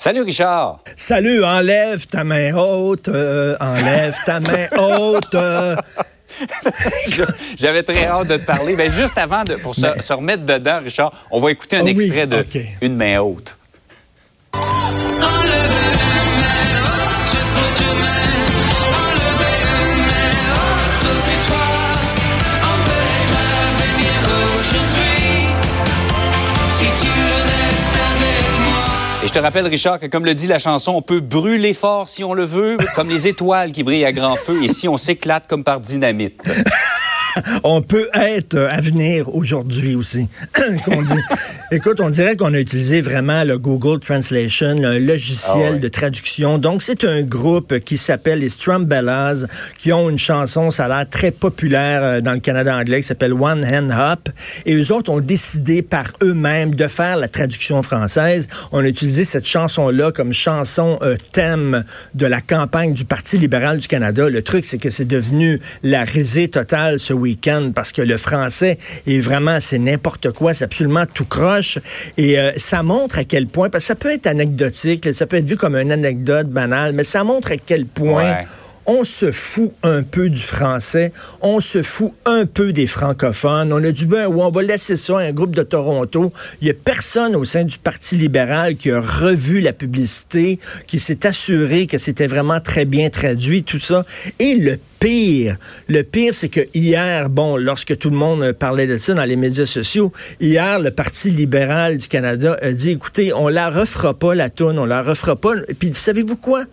Salut Richard. Salut, enlève ta main haute, euh, enlève ta main haute. euh. J'avais très hâte de te parler. Mais juste avant, de, pour se, se remettre dedans, Richard, on va écouter un Ah oui, extrait de. Une main haute. Je te rappelle, Richard, que comme le dit la chanson, on peut brûler fort si on le veut, comme les étoiles qui brillent à grand feu, et si on s'éclate comme par dynamite. On peut être euh, à venir aujourd'hui aussi. qu'on dit. Écoute, on dirait qu'on a utilisé vraiment le Google Translation, un logiciel Ah ouais. de traduction. Donc, c'est un groupe qui s'appelle les Strumbellas, qui ont une chanson, ça a l'air très populaire euh, dans le Canada anglais, qui s'appelle One Hand Hop. Et eux autres ont décidé par eux-mêmes de faire la traduction française. On a utilisé cette chanson-là comme chanson euh, thème de la campagne du Parti libéral du Canada. Le truc, c'est que c'est devenu la risée totale ce parce que le français est vraiment, c'est n'importe quoi, c'est absolument tout croche. Et euh, ça montre à quel point, parce que ça peut être anecdotique, ça peut être vu comme une anecdote banale, mais ça montre à quel point. On se fout un peu du français, on se fout un peu des francophones. On a dit, ben, on va laisser ça à un groupe de Toronto. Il y a personne au sein du Parti libéral qui a revu la publicité, qui s'est assuré que c'était vraiment très bien traduit, tout ça. Et le pire, le pire, c'est que hier, bon, lorsque tout le monde parlait de ça dans les médias sociaux, hier, le Parti libéral du Canada a dit, écoutez, on la refera pas, la toune, on la refera pas. Puis, savez-vous quoi?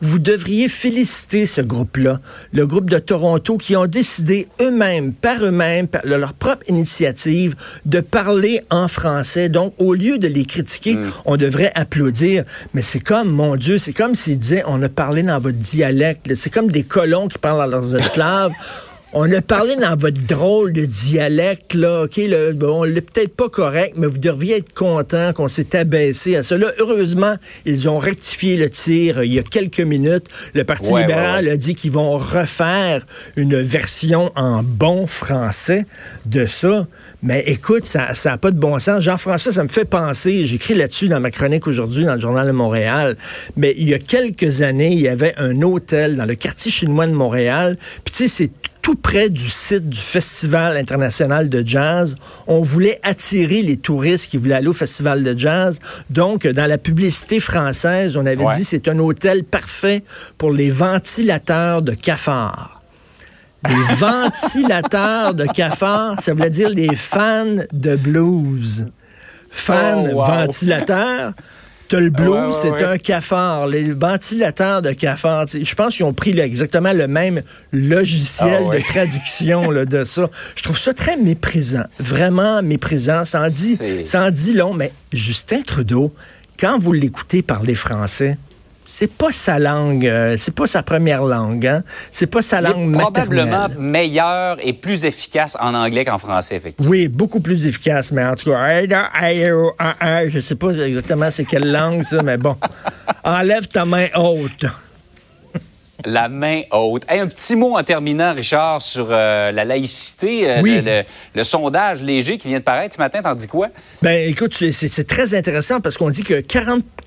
Vous devriez féliciter ce groupe-là, le groupe de Toronto, qui ont décidé eux-mêmes, par eux-mêmes, par leur propre initiative, de parler en français. Donc, au lieu de les critiquer, on devrait applaudir. Mais c'est comme, mon Dieu, c'est comme s'ils disaient, on a parlé dans votre dialecte. C'est comme des colons qui parlent à leurs esclaves. On a parlé dans votre drôle de dialecte, là, OK, le, bon, l'est peut-être pas correct, mais vous devriez être content qu'on s'est abaissé à ça. Là, heureusement, ils ont rectifié le tir euh, il y a quelques minutes. Le Parti Ouais, libéral ouais, ouais. a dit qu'ils vont refaire une version en bon français de ça. Mais écoute, ça n'a pas de bon sens. Jean-François, ça me fait penser, j'écris là-dessus dans ma chronique aujourd'hui dans le Journal de Montréal, mais il y a quelques années, il y avait un hôtel dans le quartier chinois de Montréal. Puis tu sais, c'est tout près du site du Festival international de jazz. On voulait attirer les touristes qui voulaient aller au Festival de jazz. Donc, dans la publicité française, on avait Ouais. dit c'est un hôtel parfait pour les ventilateurs de cafards. Les ventilateurs de cafards, ça voulait dire les fans de blues. Fans Oh, wow. ventilateurs. T'as le blues, Ouais, ouais, c'est ouais. un cafard. Les ventilateurs de cafard, je pense qu'ils ont pris là, exactement le même logiciel Ah, de traduction là, de ça. Je trouve ça très méprisant, vraiment méprisant. Ça en dit, ça en dit long, mais Justin Trudeau, quand vous l'écoutez parler français, c'est pas sa langue, euh, c'est pas sa première langue, hein? C'est pas sa Il langue est probablement maternelle. meilleur et plus efficace en anglais qu'en français, effectivement. Oui, beaucoup plus efficace, mais en tout cas, je sais pas exactement c'est quelle langue ça, mais bon. Enlève ta main haute. La main haute. Hey, un petit mot en terminant, Richard, sur euh, la laïcité. euh, Oui. le, le- le sondage léger qui vient de paraître ce matin, t'en dis quoi? Ben, écoute, c'est très intéressant parce qu'on dit que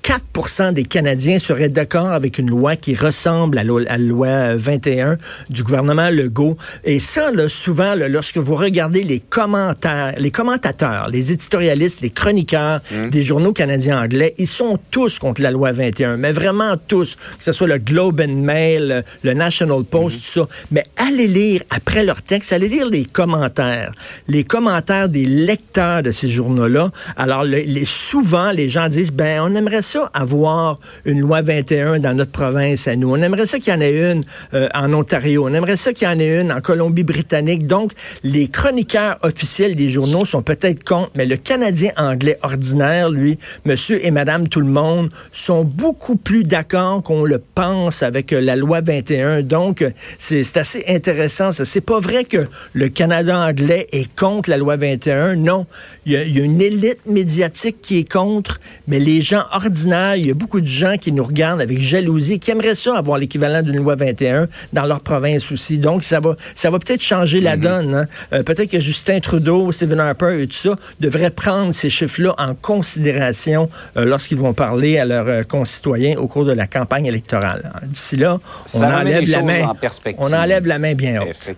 44% des Canadiens seraient d'accord avec une loi qui ressemble à, la- loi 21 du gouvernement Legault. Et ça, là, souvent, là, lorsque vous regardez les commentaires, les commentateurs, les éditorialistes, les chroniqueurs des journaux canadiens anglais, ils sont tous contre la loi 21, mais vraiment tous, que ce soit le Globe and Mail, le National Post, tout ça. Mais allez lire, après leur texte, allez lire les commentaires, les commentaires des lecteurs de ces journaux-là. Alors, le- les, souvent, les gens disent, ben, on aimerait ça avoir une loi 21 dans notre province à nous. On aimerait ça qu'il y en ait une euh, en Ontario. On aimerait ça qu'il y en ait une en Colombie-Britannique. Donc, les chroniqueurs officiels des journaux sont peut-être contre, mais le Canadien anglais ordinaire, lui, monsieur et madame tout le monde, sont beaucoup plus d'accord qu'on le pense avec la loi loi 21. Donc, c'est assez intéressant. C'est pas vrai que le Canada anglais est contre la loi 21. Non, il y, a, il y, a, une élite médiatique qui est contre, mais les gens ordinaires, il y a beaucoup de gens qui nous regardent avec jalousie, qui aimeraient ça avoir l'équivalent d'une loi 21 dans leur province aussi. Donc, ça va, ça va peut-être changer la mm-hmm. donne. Hein. Euh, peut-être que Justin Trudeau, Stephen Harper et tout ça devraient prendre ces chiffres-là en considération euh, lorsqu'ils vont parler à leurs euh, concitoyens au cours de la campagne électorale. D'ici là, on enlève la main. On enlève la main bien haute.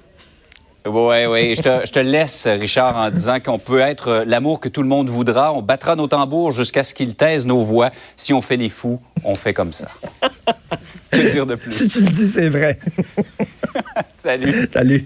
Oui, oui. Je te, je te, laisse, Richard, en disant qu'on peut être euh, l'amour que tout le monde voudra. On battra nos tambours jusqu'à ce qu'ils taisent nos voix. Si on fait les fous, on fait comme ça. que dire de plus? Si tu le dis, c'est vrai. Salut. Salut.